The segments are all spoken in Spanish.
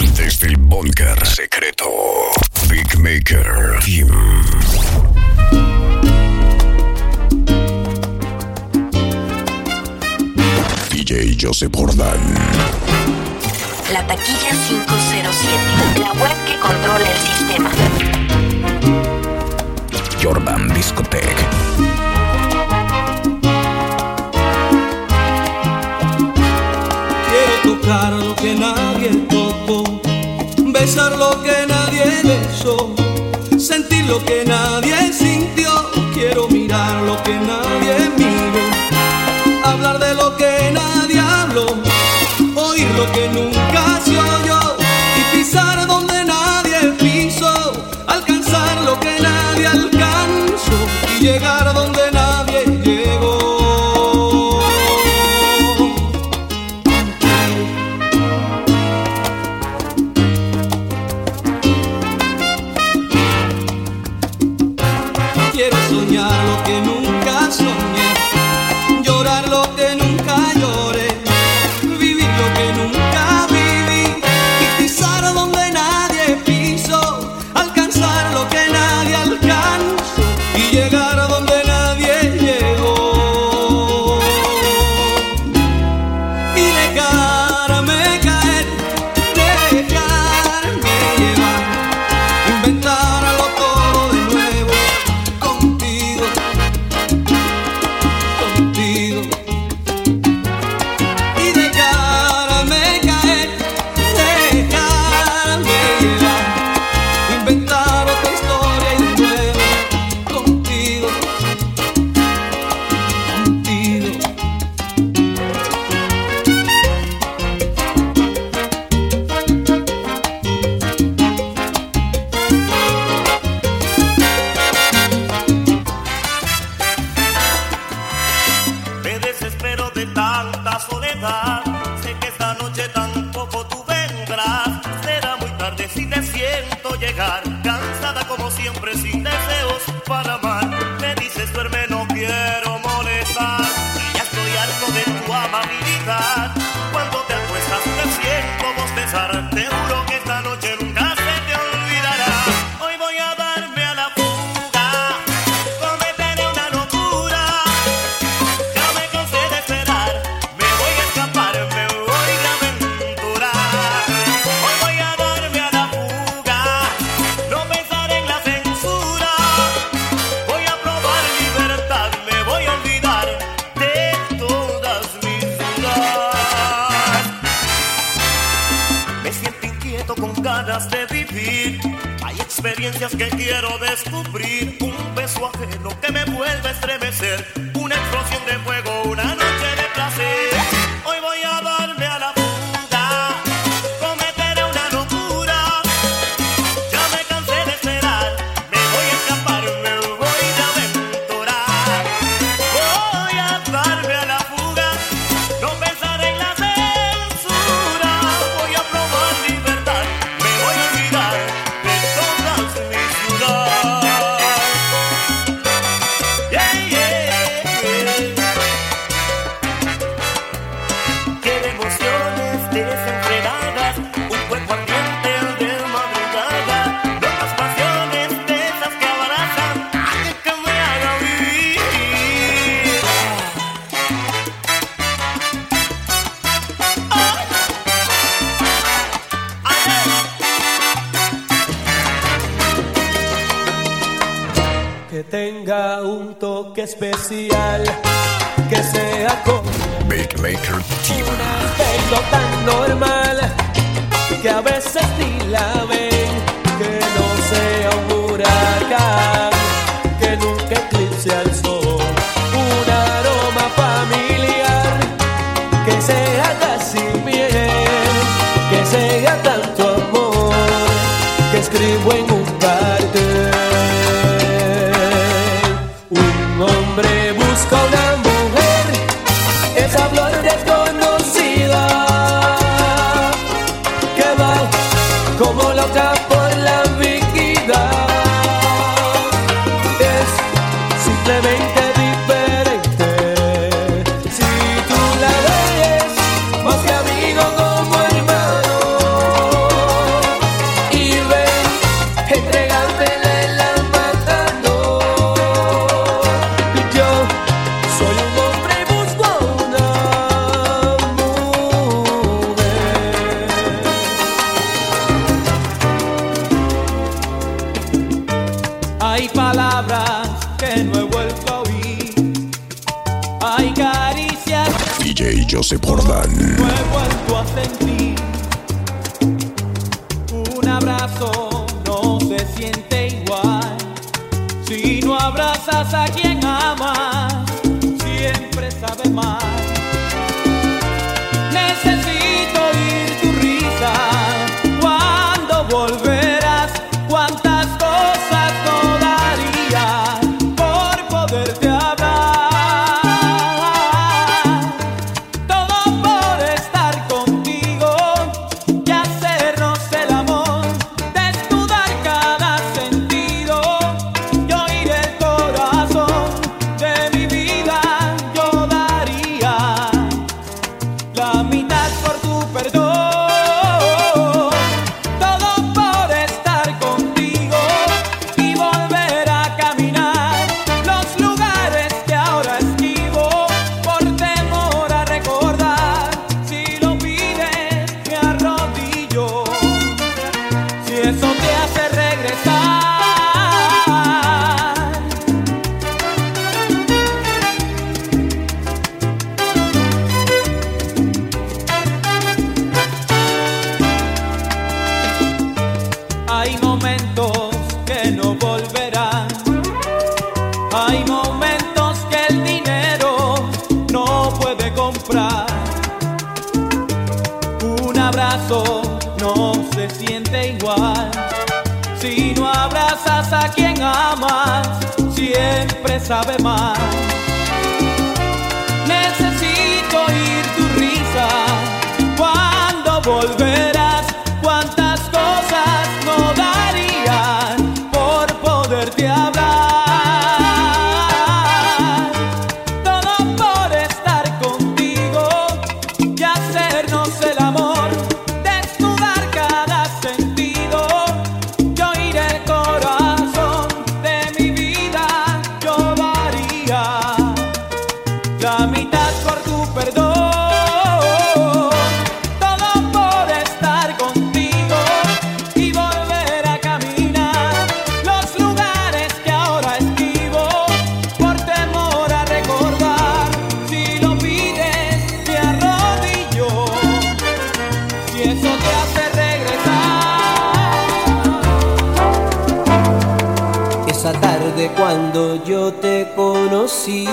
Desde el búnker secreto, Big Maker Team. DJ Joseph Jordán. La taquilla 507, la web que controla el sistema. Jordan Discotech. tocar lo que nadie Besar lo que nadie besó, sentir lo que nadie sintió, quiero mirar lo que nadie miró, hablar de lo que nadie habló, oír lo que nunca que tenga un toque especial, que sea como Beatmaker Team. Una tan normal que a veces ni la ven, que no sea un huracán. tarde cuando yo te conocí.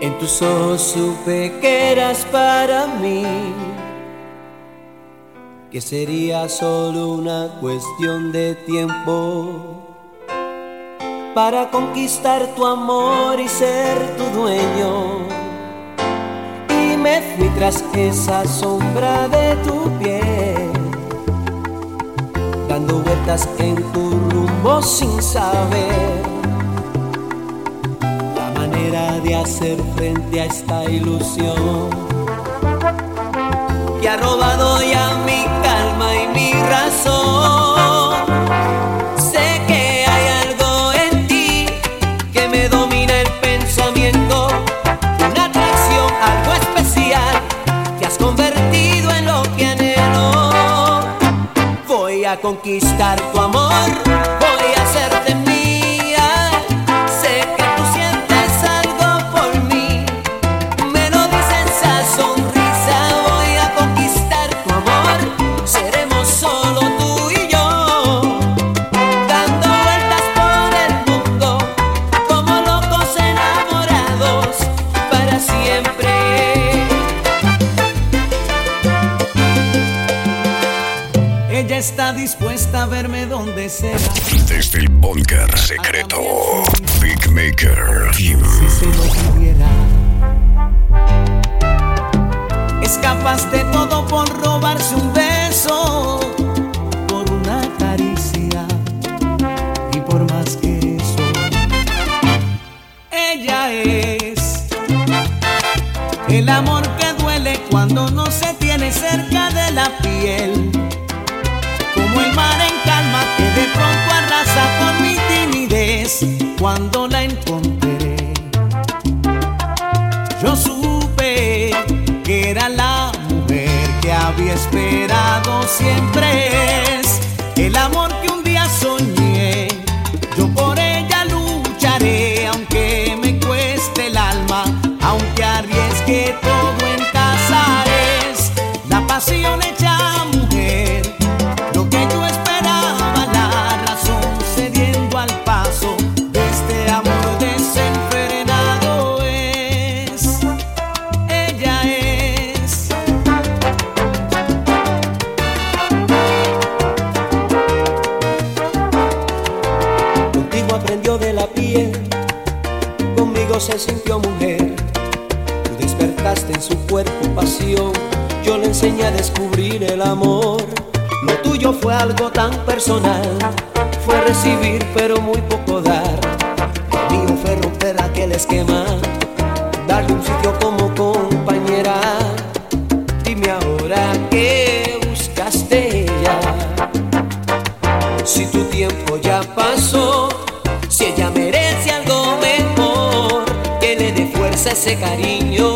En tus ojos supe que eras para mí, que sería solo una cuestión de tiempo para conquistar tu amor y ser tu dueño. Y me fui tras esa sombra de tu piel dando vueltas en tu rumbo sin saber la manera de hacer frente a esta ilusión que ha robado ya mi calma y mi razón. conquistar tu amor. verme donde sea. Desde el búnker secreto, Big Maker Team. Si se lo pidiera, es de todo por robarse un beso, por una caricia y por más que eso. Ella es el amor que duele cuando no se tiene cerca de la piel cuando la encontré. Yo supe que era la mujer que había esperado siempre el amor algo tan personal fue recibir pero muy poco dar. Lo mío fue romper aquel esquema, darle un sitio como compañera. Dime ahora qué buscaste ella. Si tu tiempo ya pasó, si ella merece algo mejor, que le dé fuerza ese cariño.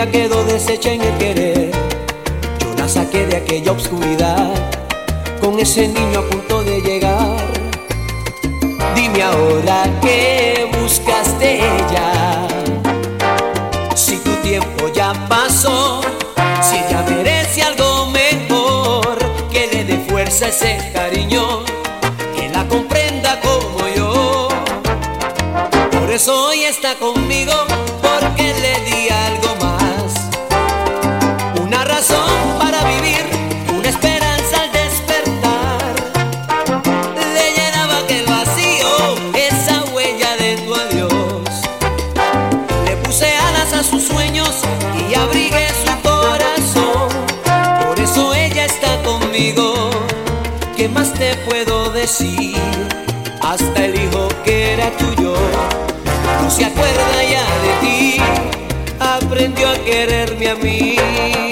ya quedó deshecha en el querer. Yo la saqué de aquella oscuridad, con ese niño a punto de llegar. Dime ahora qué buscas de ella. Si tu tiempo ya pasó, si ella merece algo mejor, que le dé fuerza ese cariño, que la comprenda como yo. Por eso hoy está conmigo, porque le hasta el hijo que era tuyo no se acuerda ya de ti, aprendió a quererme a mí.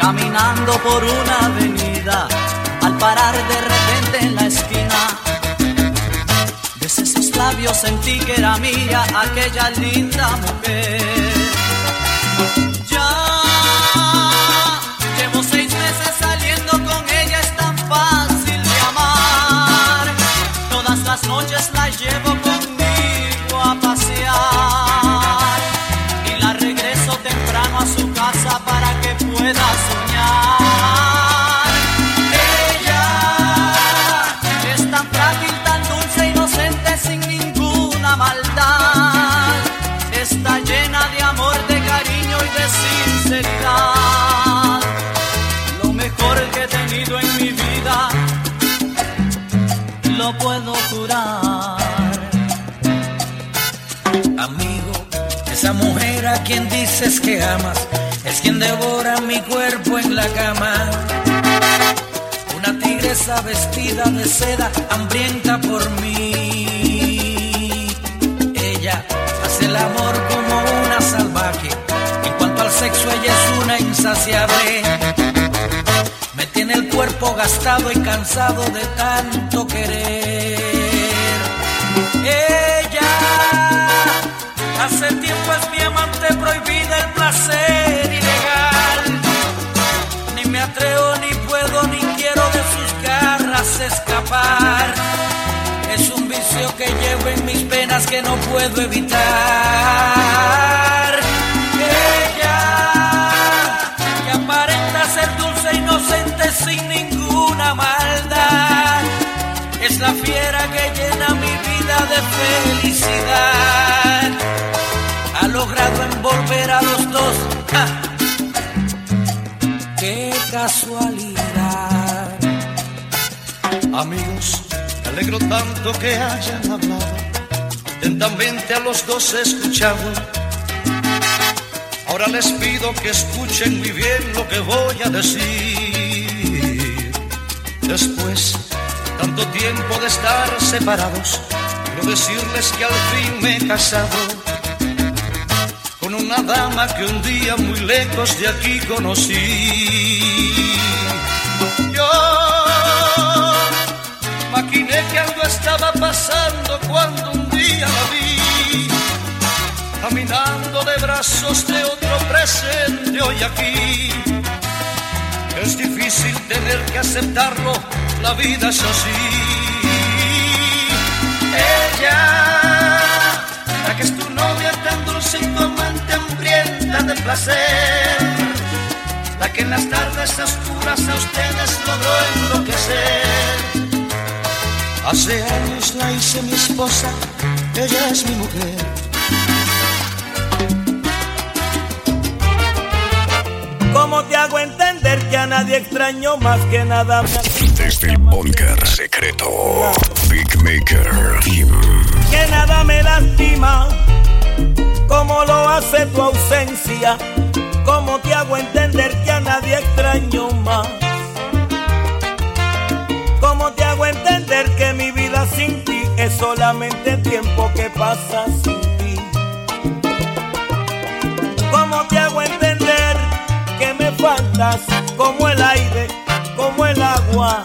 caminando por una avenida, al parar de repente en la esquina. Desde sus labios sentí que era mía aquella linda mujer. Que amas es quien devora mi cuerpo en la cama. Una tigresa vestida de seda, hambrienta por mí. Ella hace el amor como una salvaje. En cuanto al sexo, ella es una insaciable. Me tiene el cuerpo gastado y cansado de tanto querer. Ella hace tiempo es mi prohibida el placer ilegal. Ni me atrevo, ni puedo, ni quiero de sus garras escapar. Es un vicio que llevo en mis penas que no puedo evitar. Ella, que aparenta ser dulce, e inocente, sin ninguna maldad. Es la fiera que llena mi vida de felicidad. Logrado envolver a los dos. ¡Qué casualidad! Amigos, me alegro tanto que hayan hablado. Atentamente a los dos escuchado. Ahora les pido que escuchen muy bien lo que voy a decir. Después, tanto tiempo de estar separados, quiero decirles que al fin me he casado con una dama que un día muy lejos de aquí conocí. Yo Maquiné que algo estaba pasando cuando un día la vi, caminando de brazos de otro presente hoy aquí. Es difícil tener que aceptarlo, la vida es así. Ella, la que es tu novia tan dulce y tu amante hambrienta de placer, la que en las tardes oscuras a ustedes logró enloquecer. Hace años la hice mi esposa, ella es mi mujer. ¿Cómo te hago entender que a nadie extraño más que nada me Desde el búnker secreto, Big Maker Team. que nada me lastima, como lo hace tu ausencia, cómo te hago entender que a nadie extraño más, cómo te hago entender que mi vida sin ti es solamente tiempo que pasa sin ti, cómo te hago entender que me faltas como el aire, como el agua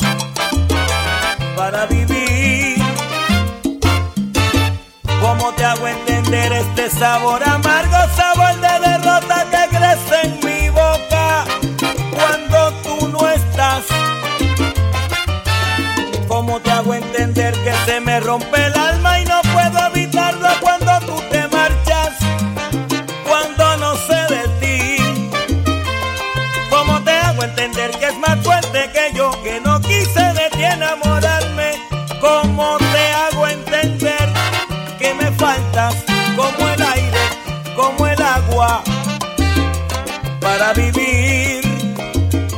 sabor amargo, sabor de derrota que crece en mi boca cuando tú no estás? ¿Cómo te hago entender que se me rompe el vivir?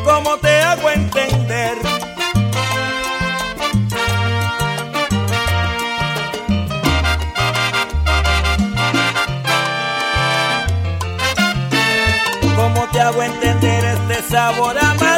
¿Cómo te hago entender? ¿Cómo te hago entender este sabor amargo,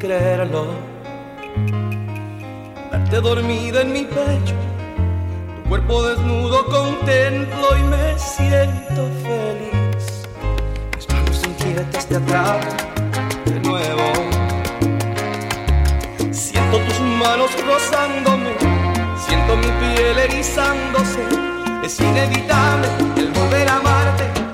creerlo. Verte dormida en mi pecho, tu cuerpo desnudo contemplo y me siento feliz. Mis manos inquietas te atrapan de nuevo. Siento tus manos rozándome, siento mi piel erizándose. Es inevitable el volver a amarte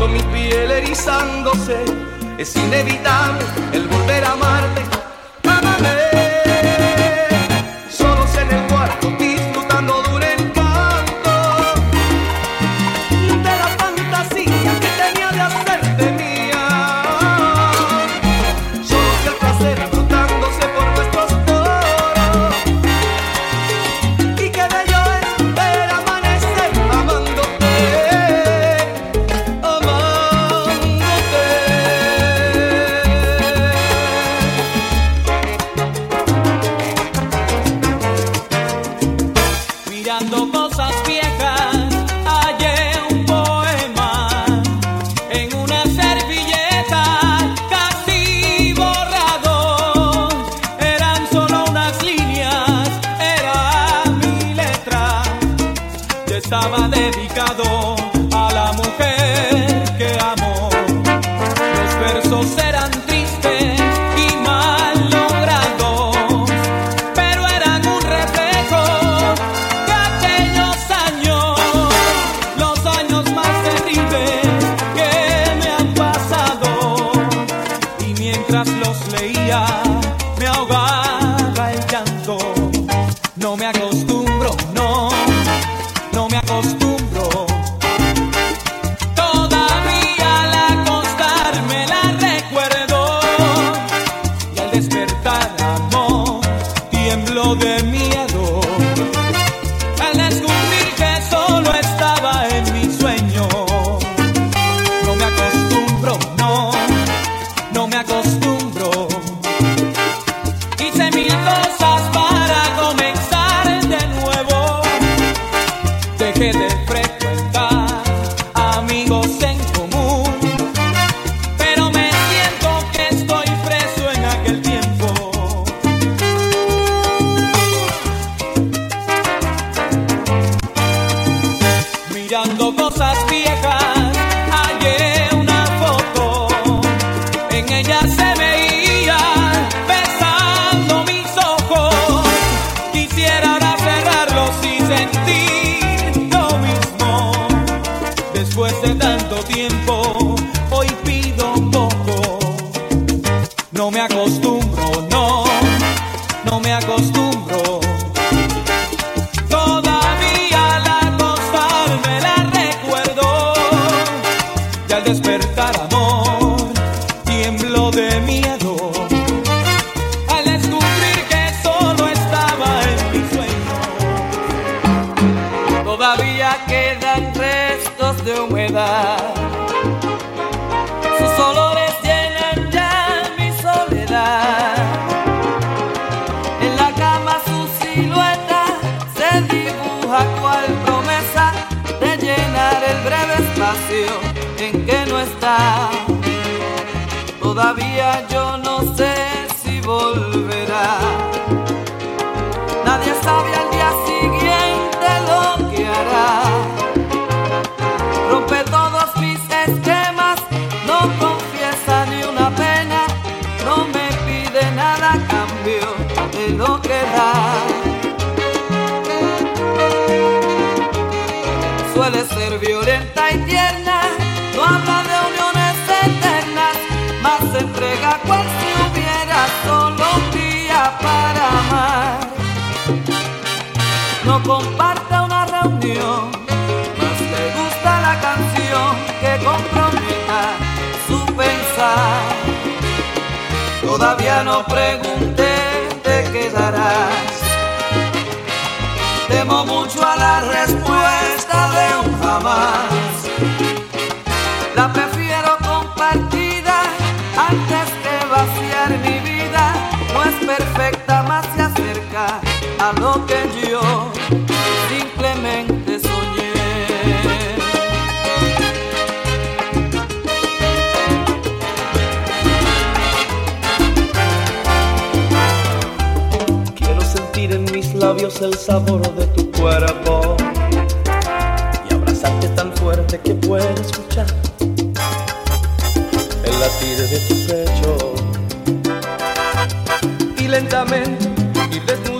Con mi piel erizándose, es inevitable el volver a amarte. estaba para amor, tiemblo de miedo. Todavía yo no Comparta una reunión, más le gusta la canción que comprometa su pensar. Todavía no pregunté, te quedarás. Temo mucho a la respuesta de un jamás. el sabor de tu cuerpo y abrazarte tan fuerte que puedo escuchar el latir de tu pecho. Y lentamente y desnudamente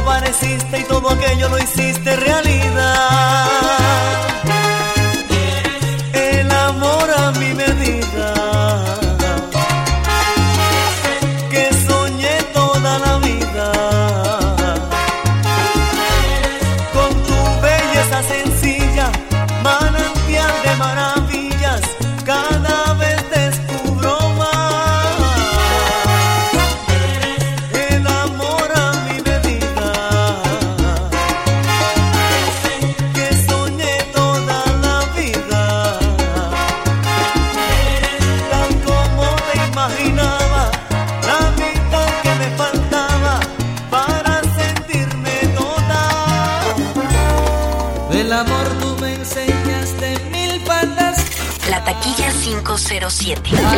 apareciste y todo aquello lo hiciste realidad. 7.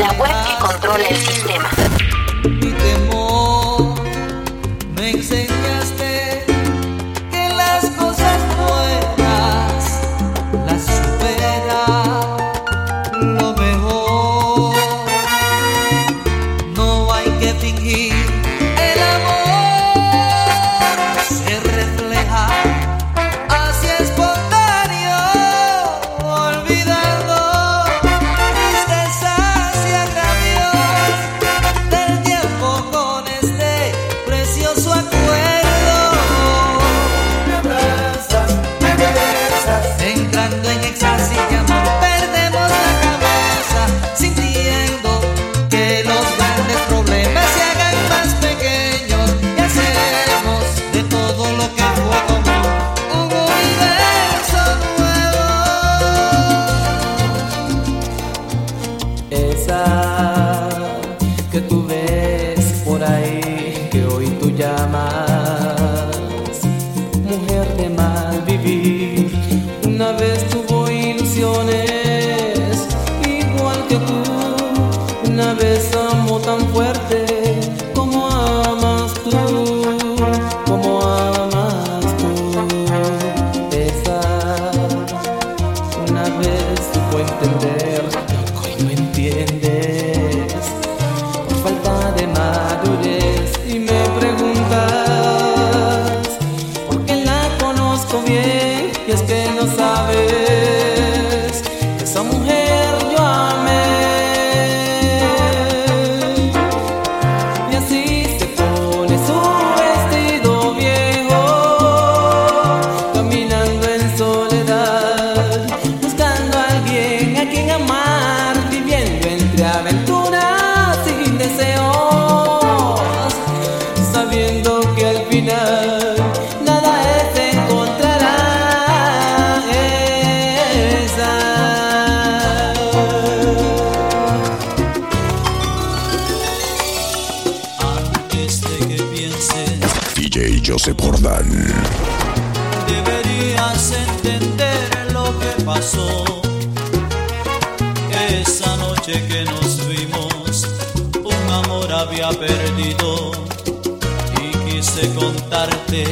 y quise contarte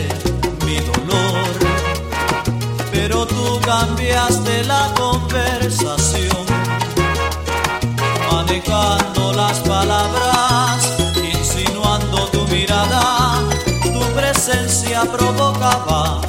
mi dolor, pero tú cambiaste la conversación, manejando las palabras, insinuando tu mirada, tu presencia provocaba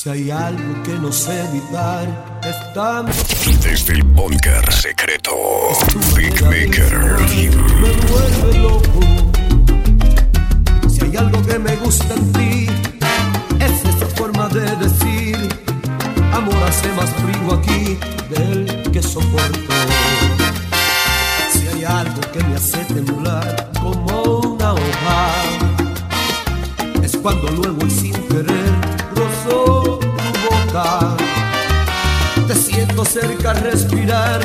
Si hay algo que no sé evitar, es tanto Desde el búnker secreto, Big Maker. me vuelve loco. Si hay algo que me gusta en ti, es esa forma de decir, amor hace más frío aquí del que soporto. Si hay algo que me hace temblar como una hoja, es cuando luego y sin querer rozo tu Te siento cerca respirar,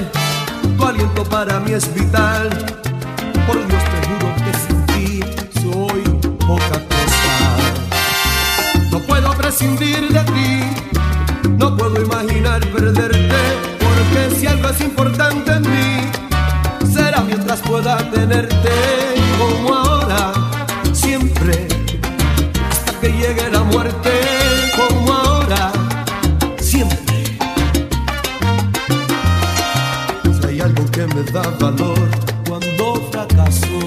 tu aliento para mí es vital. Por Dios te juro que sin ti soy poca cosa. No puedo prescindir de ti, no puedo imaginar perderte, porque si algo es importante en mí, será mientras pueda tenerte cuando fracaso,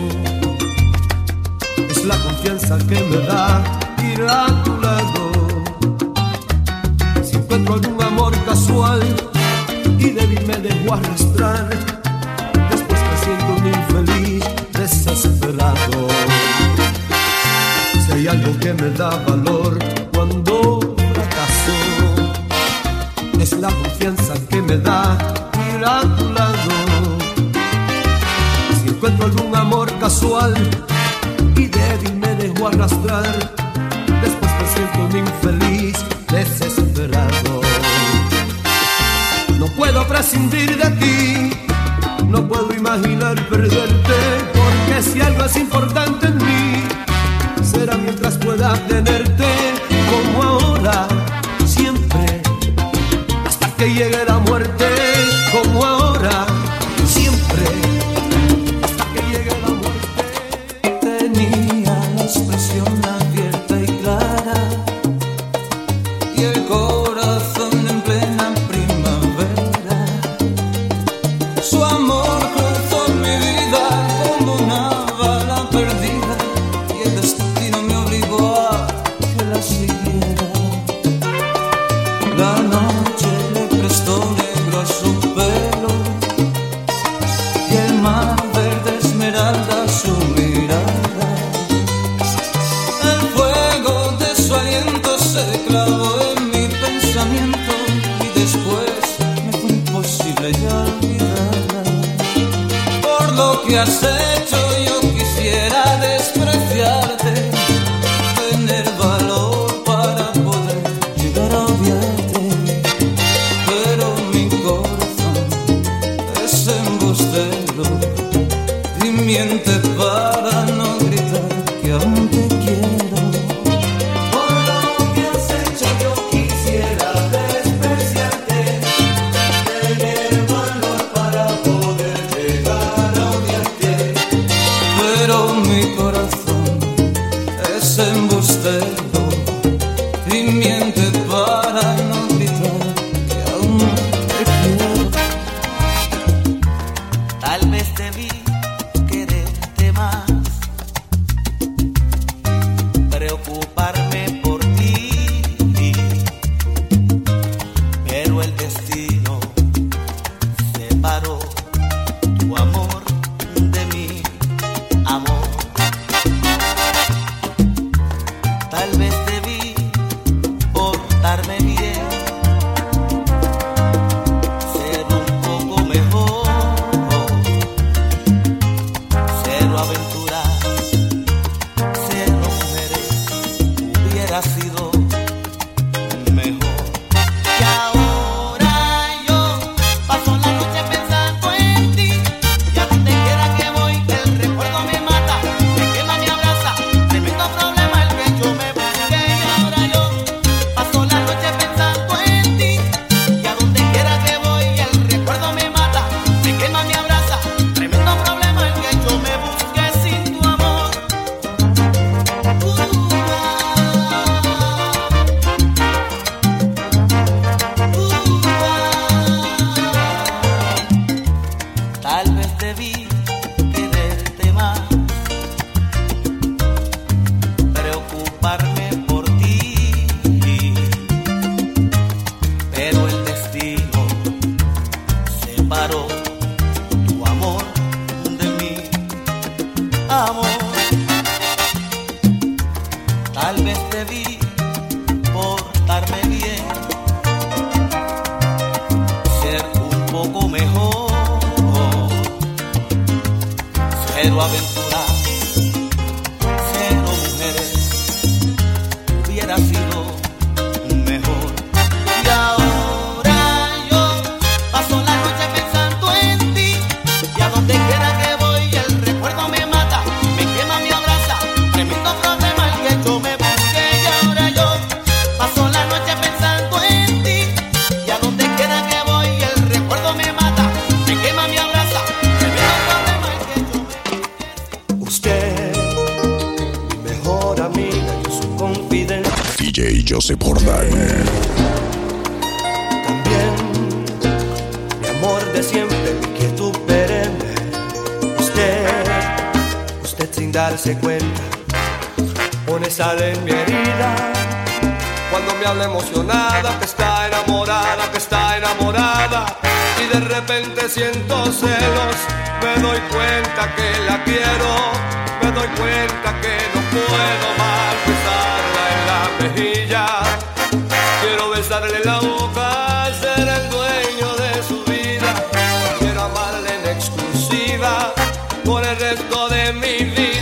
es la confianza que me da ir a tu lado. Si encuentro algún amor casual y débil me dejo arrastrar, después me siento un infeliz desesperado. Si hay algo que me da valor después me siento un infeliz desesperado. No puedo prescindir de ti, no puedo imaginar perderte, porque si algo es importante en mí, será mientras pueda tenerte Y DJ Joseph Jordan. También, mi amor de siempre, mi quietud perenne. Usted, usted sin darse cuenta, pone sal en mi herida. Cuando me habla emocionada, que está enamorada, que está enamorada. Y de repente siento celos, me doy cuenta que la quiero, me doy cuenta que no puedo más. family.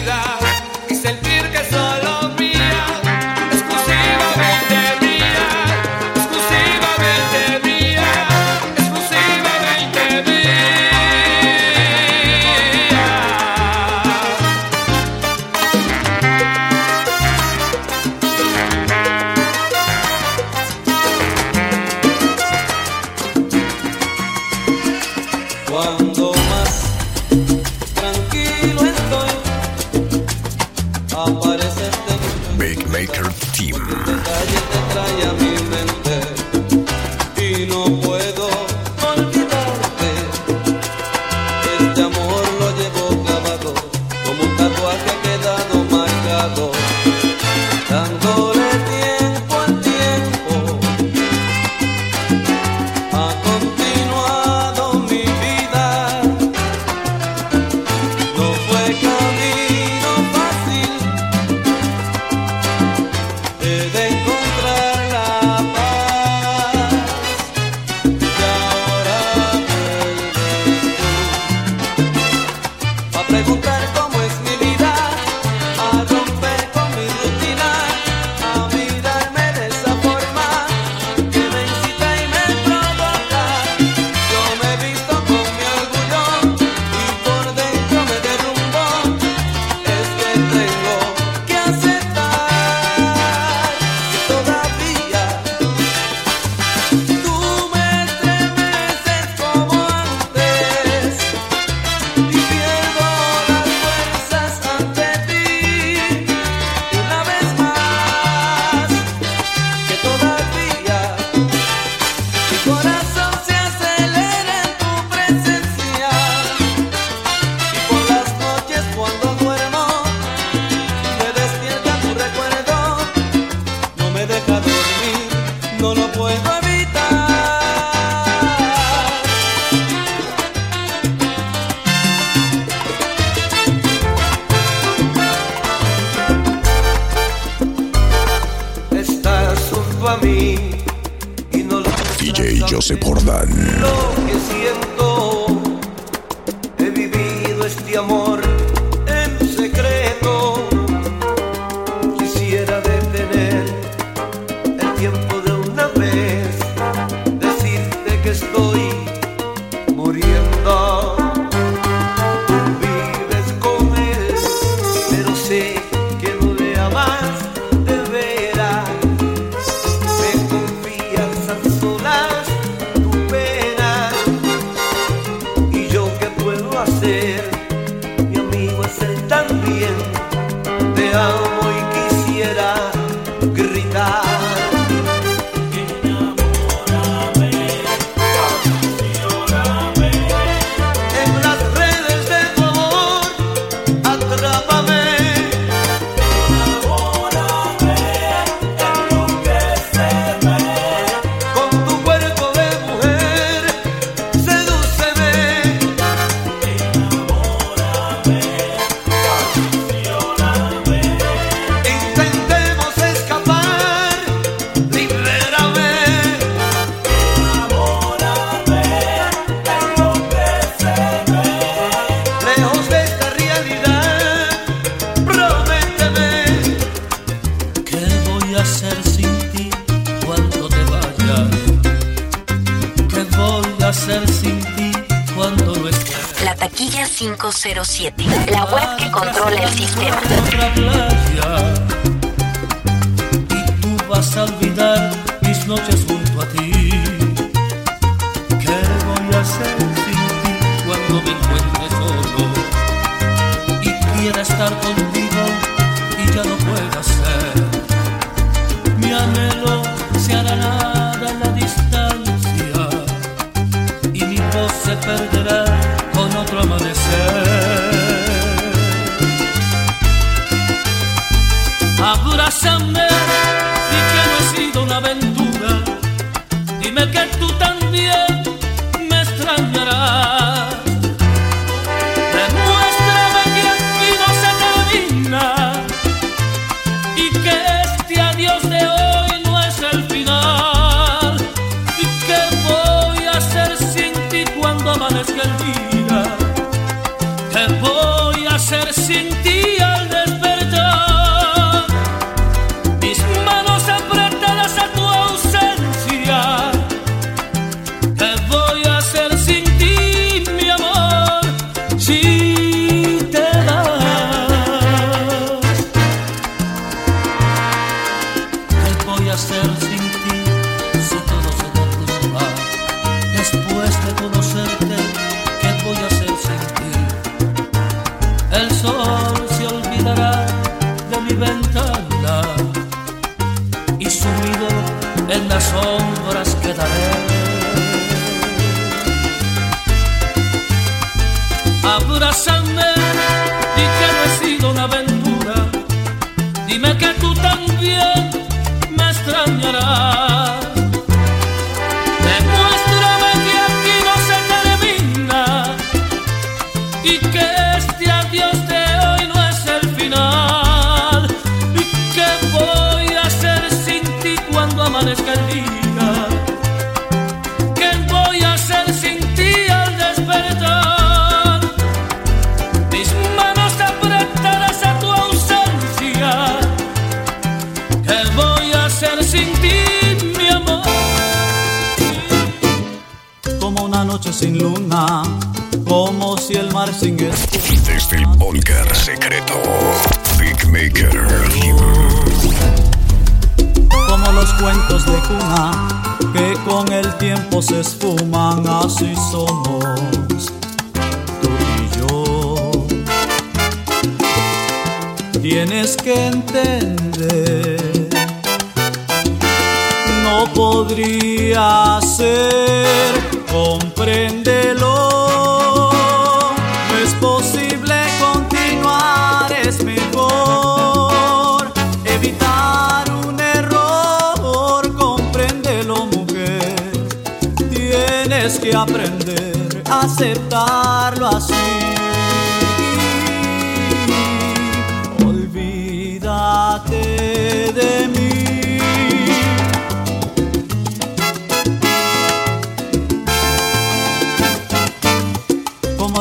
Después de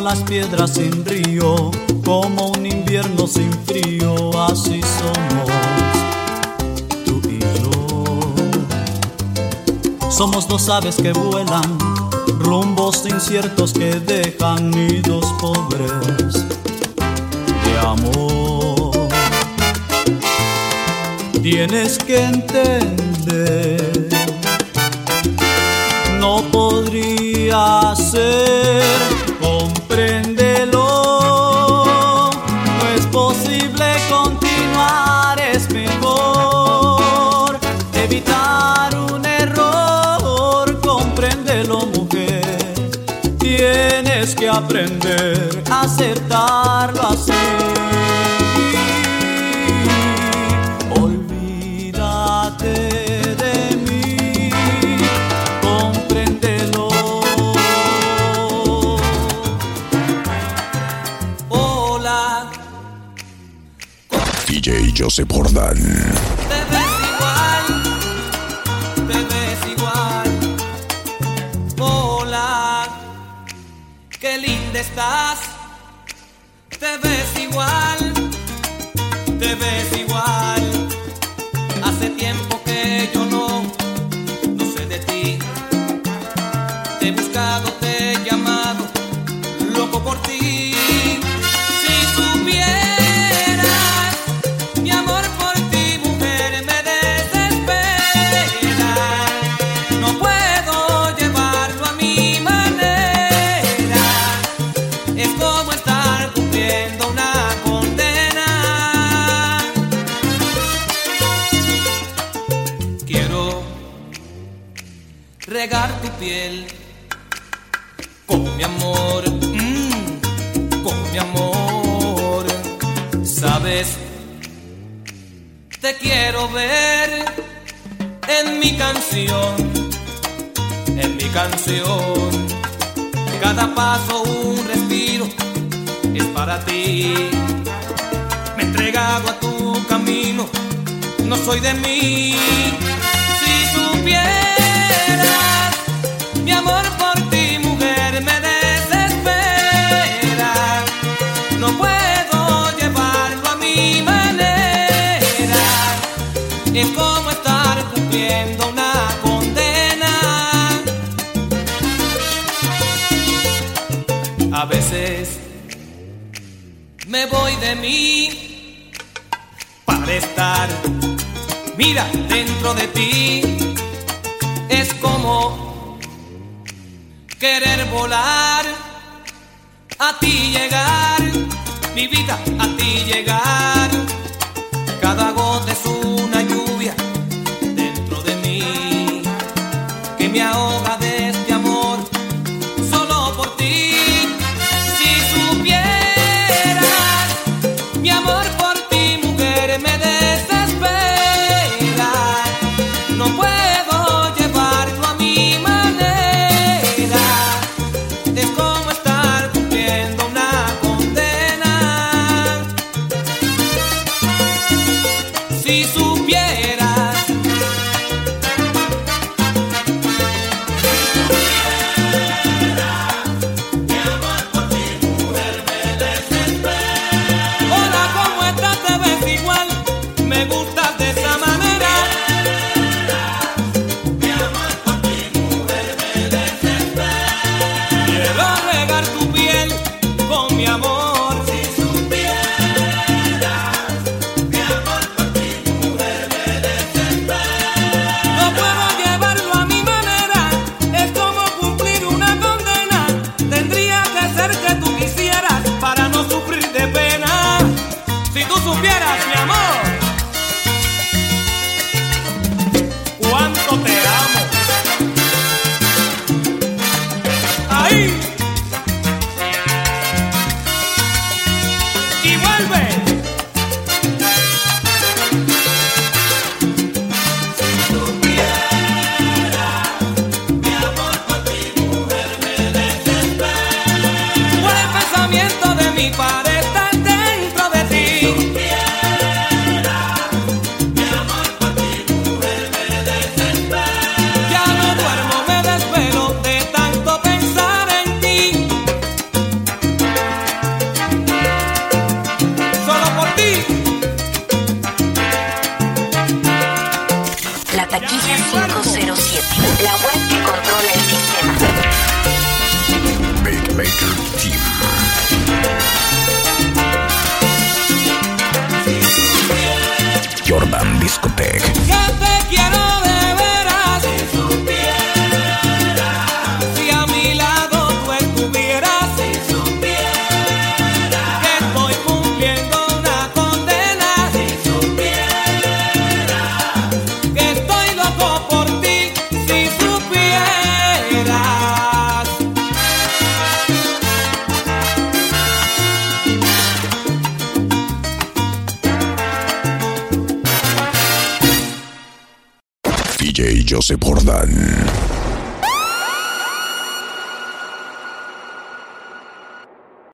las piedras sin río, como un invierno sin frío, así somos tú y yo. Somos dos aves que vuelan, rumbos inciertos que dejan nidos pobres de amor. Tienes que entender, no podría ser, aprender a aceptarlo así. Olvídate de mí, compréndelo. Hola, DJ Joseph Jordan. Estás. Con mi amor, mm, con mi amor. Sabes, te quiero ver en mi canción, en mi canción. Cada paso un respiro es para ti. Me he entregado a tu camino, no soy de mí. Si supieras mi amor por me voy de mí para estar, mira, dentro de ti. Es como querer volar, a ti llegar, mi vida, a ti llegar.